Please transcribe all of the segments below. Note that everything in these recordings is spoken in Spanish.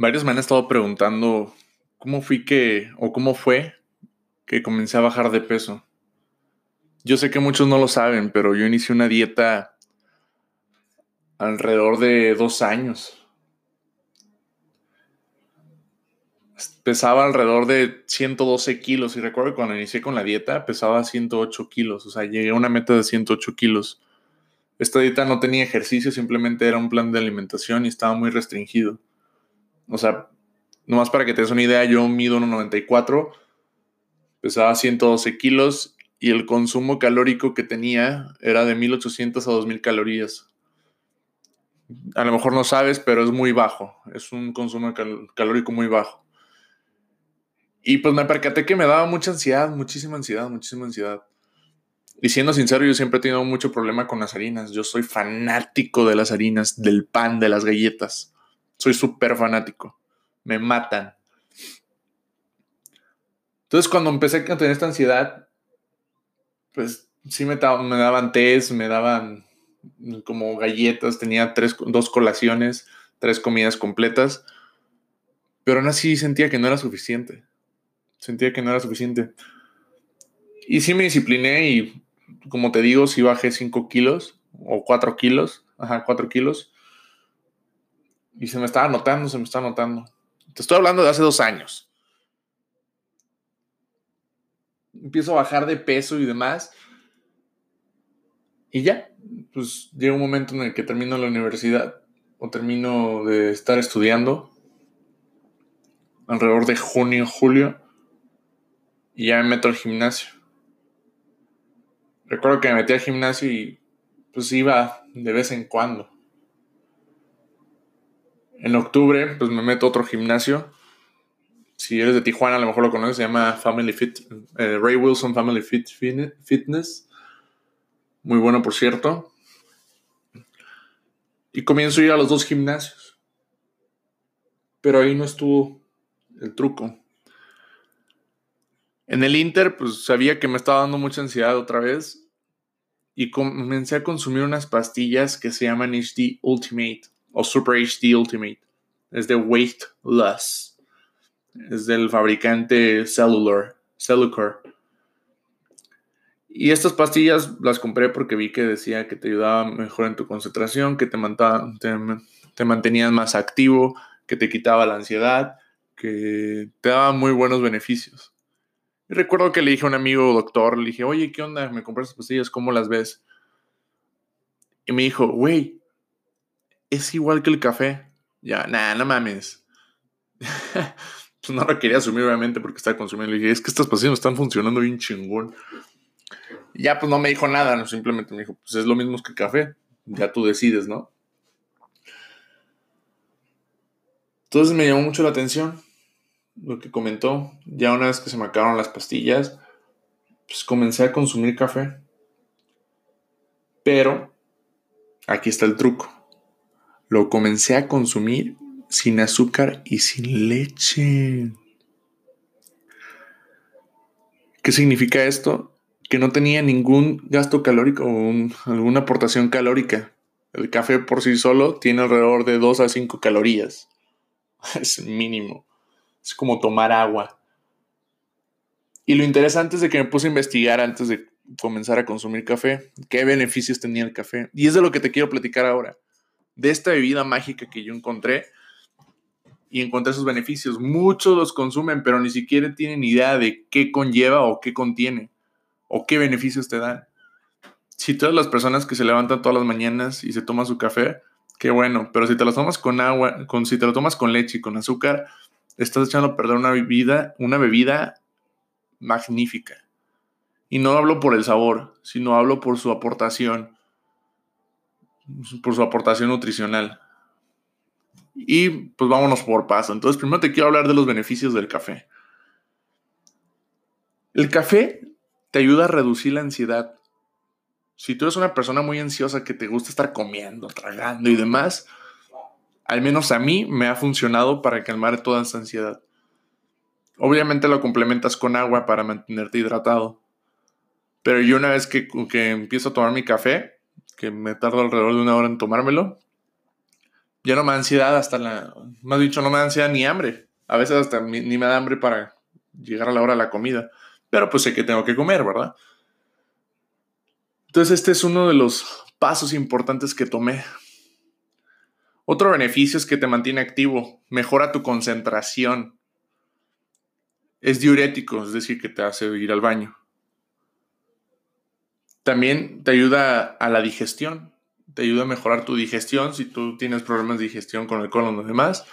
Varios me han estado preguntando cómo fui que, o cómo fue que comencé a bajar de peso. Yo sé que muchos no lo saben, pero yo inicié una dieta alrededor de dos años. Pesaba alrededor de 112 kilos y recuerdo que cuando inicié con la dieta pesaba 108 kilos, o sea, llegué a una meta de 108 kilos. Esta dieta no tenía ejercicio, simplemente era un plan de alimentación y estaba muy restringido. O sea, nomás para que te des una idea, yo mido 1,94, pesaba 112 kilos y el consumo calórico que tenía era de 1800 a 2000 calorías. A lo mejor no sabes, pero es muy bajo. Es un consumo calórico muy bajo. Y pues me percaté que me daba mucha ansiedad, muchísima ansiedad, muchísima ansiedad. Y siendo sincero, yo siempre he tenido mucho problema con las harinas. Yo soy fanático de las harinas, del pan, de las galletas. Soy súper fanático. Me matan. Entonces, cuando empecé a tener esta ansiedad, pues sí me, daban tés, me daban como galletas, tenía tres, dos colaciones, tres comidas completas, pero aún así sentía que no era suficiente. Sentía que no era suficiente. Y sí me discipliné y, como te digo, sí bajé 5 kilos o 4 kilos, ajá, 4 kilos. Y se me estaba notando, se me estaba notando. Te estoy hablando de hace dos años. Empiezo a bajar de peso y demás. Y ya, pues llega un momento en el que termino la universidad o termino de estar estudiando. Alrededor de junio, julio. Y ya me meto al gimnasio. Recuerdo que me metí al gimnasio y pues iba de vez en cuando. En octubre, pues me meto a otro gimnasio. Si eres de Tijuana, a lo mejor lo conoces, se llama Family Fit, eh, Ray Wilson Family Fit Fitness. Muy bueno, por cierto. Y comienzo a ir a los dos gimnasios. Pero ahí no estuvo el truco. En el Inter, pues sabía que me estaba dando mucha ansiedad otra vez. Y comencé a consumir unas pastillas que se llaman HD Ultimate o Super HD Ultimate. Es de Weight Loss. Es del fabricante Cellular. Cellular. Y estas pastillas las compré porque vi que decía que te ayudaba mejor en tu concentración, que te, te, te más activo, que te quitaba la ansiedad, que te daba muy buenos beneficios. Y recuerdo que le dije a un amigo doctor, le dije, oye, ¿qué onda? Me compré estas pastillas, ¿cómo las ves? Y me dijo, güey, es igual que el café. Ya, nada, no mames. pues no lo quería asumir, obviamente, porque estaba consumiendo. Le dije, es que estas pastillas están funcionando bien chingón. ya, pues no me dijo nada, no, simplemente me dijo, pues es lo mismo que el café. Ya tú decides, ¿no? Entonces me llamó mucho la atención lo que comentó. Ya una vez que se me acabaron las pastillas, pues comencé a consumir café. Pero aquí está el truco lo comencé a consumir sin azúcar y sin leche. ¿Qué significa esto? Que no tenía ningún gasto calórico o alguna aportación calórica. El café por sí solo tiene alrededor de 2 a 5 calorías. Es mínimo. Es como tomar agua. Y lo interesante es de que me puse a investigar antes de comenzar a consumir café, qué beneficios tenía el café. Y es de lo que te quiero platicar ahora de esta bebida mágica que yo encontré y encontré sus beneficios. Muchos los consumen, pero ni siquiera tienen idea de qué conlleva o qué contiene o qué beneficios te dan. Si todas las personas que se levantan todas las mañanas y se toman su café, qué bueno, pero si te lo tomas con agua, con, si te lo tomas con leche y con azúcar, estás echando a perder una bebida, una bebida magnífica. Y no hablo por el sabor, sino hablo por su aportación por su aportación nutricional. Y pues vámonos por paso. Entonces, primero te quiero hablar de los beneficios del café. El café te ayuda a reducir la ansiedad. Si tú eres una persona muy ansiosa que te gusta estar comiendo, tragando y demás, al menos a mí me ha funcionado para calmar toda esa ansiedad. Obviamente lo complementas con agua para mantenerte hidratado. Pero yo una vez que, que empiezo a tomar mi café, que me tardo alrededor de una hora en tomármelo. Ya no me da ansiedad hasta la, más dicho, no me da ansiedad ni hambre. A veces hasta ni me da hambre para llegar a la hora de la comida. Pero pues sé que tengo que comer, ¿verdad? Entonces este es uno de los pasos importantes que tomé. Otro beneficio es que te mantiene activo, mejora tu concentración. Es diurético, es decir, que te hace ir al baño. También te ayuda a la digestión, te ayuda a mejorar tu digestión si tú tienes problemas de digestión con el colon o demás.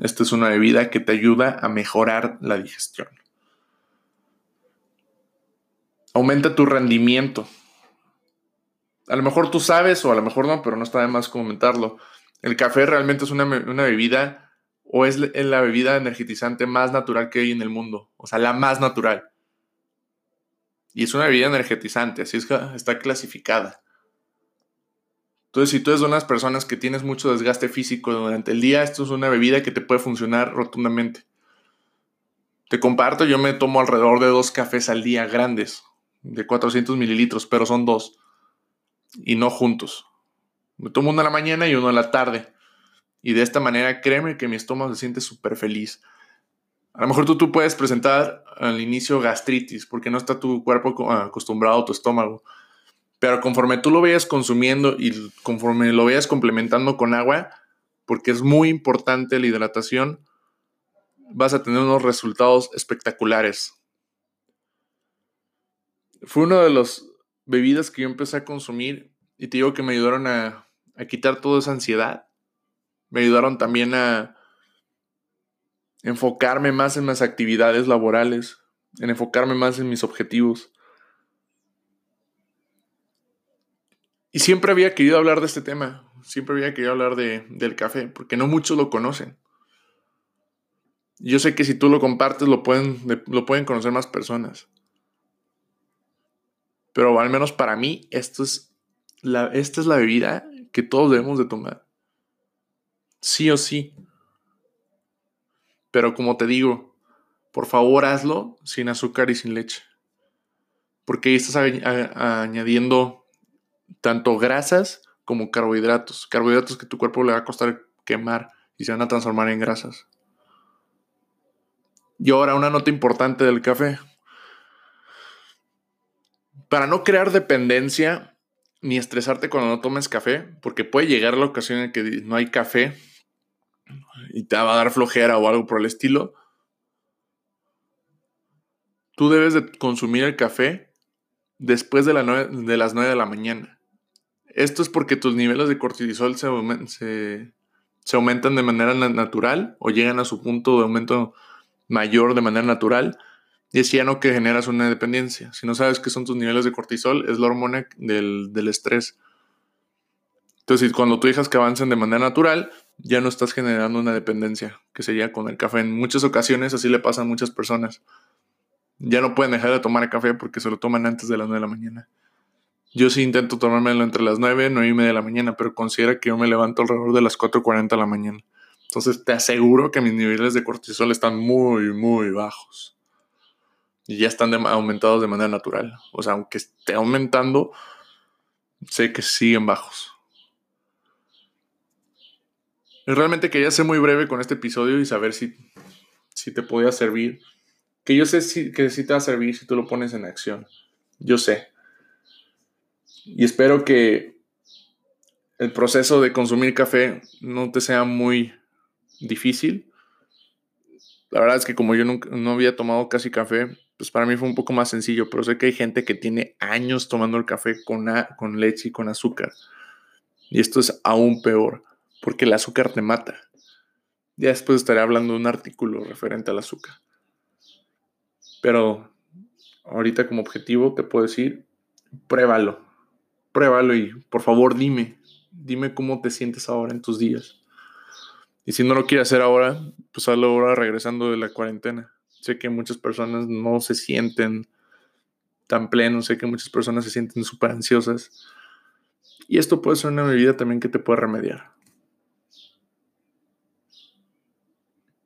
Esta es una bebida que te ayuda a mejorar la digestión. Aumenta tu rendimiento. A lo mejor tú sabes o a lo mejor no, pero no está de más comentarlo. El café realmente es una, bebida o es la bebida energetizante más natural que hay en el mundo. O sea, la más natural. Y es una bebida energetizante, así es que está clasificada. Entonces, si tú eres de unas personas que tienes mucho desgaste físico durante el día, esto es una bebida que te puede funcionar rotundamente. Te comparto, yo me tomo alrededor de dos cafés al día grandes, de 400 mililitros, pero son dos. Y no juntos. Me tomo uno en la mañana y uno en la tarde. Y de esta manera, créeme que mi estómago se siente súper feliz. A lo mejor tú, tú puedes presentar al inicio gastritis porque no está tu cuerpo acostumbrado a tu estómago. Pero conforme tú lo vayas consumiendo y conforme lo vayas complementando con agua, porque es muy importante la hidratación, vas a tener unos resultados espectaculares. Fue una de las bebidas que yo empecé a consumir y te digo que me ayudaron a a quitar toda esa ansiedad. Me ayudaron también a enfocarme más en mis actividades laborales, en enfocarme más en mis objetivos. Y siempre había querido hablar de este tema, siempre había querido hablar de, del café, porque no muchos lo conocen. Yo sé que si tú lo compartes lo pueden, lo pueden conocer más personas. Pero al menos para mí, esto es la, esta es la bebida que todos debemos de tomar. Sí o sí. Pero como te digo, por favor hazlo sin azúcar y sin leche. Porque ahí estás añadiendo tanto grasas como carbohidratos. Carbohidratos que tu cuerpo le va a costar quemar y se van a transformar en grasas. Y ahora una nota importante del café. Para no crear dependencia, ni estresarte cuando no tomes café, porque puede llegar la ocasión en que no hay café y te va a dar flojera o algo por el estilo. Tú debes de consumir el café después de, de las 9 de la mañana. Esto es porque tus niveles de cortisol se, se, se aumentan de manera natural o llegan a su punto de aumento mayor de manera natural y es ya no que generas una dependencia. Si no sabes qué son tus niveles de cortisol, es la hormona del, estrés. Entonces, cuando tú dejas que avancen de manera natural, ya no estás generando una dependencia, que sería con el café. En muchas ocasiones así le pasa a muchas personas. Ya no pueden dejar de tomar café porque se lo toman antes de las 9 de la mañana. Yo sí intento tomármelo entre las 9 y 9 y media de la mañana, pero considera que yo me levanto alrededor de las 4.40 de la mañana. Entonces te aseguro que mis niveles de cortisol están muy, muy bajos y ya están aumentados de manera natural. O sea, aunque esté aumentando, sé que siguen bajos. Realmente quería ser muy breve con este episodio y saber si, si te podía servir. Que yo sé si, que sí te va a servir si tú lo pones en acción. Yo sé. Y espero que el proceso de consumir café no te sea muy difícil. La verdad es que como yo nunca, no había tomado casi café, pues para mí fue un poco más sencillo, pero sé que hay gente que tiene años tomando el café con, con leche y con azúcar. Y esto es aún peor, porque el azúcar te mata. Ya después estaré hablando de un artículo referente al azúcar. Pero ahorita como objetivo te puedo decir, pruébalo. Pruébalo y por favor dime, dime cómo te sientes ahora en tus días. Y si no lo quieres hacer ahora, pues hazlo ahora regresando de la cuarentena. Sé que muchas personas no se sienten tan plenos, sé que muchas personas se sienten súper ansiosas. Y esto puede ser una medida también que te puede remediar.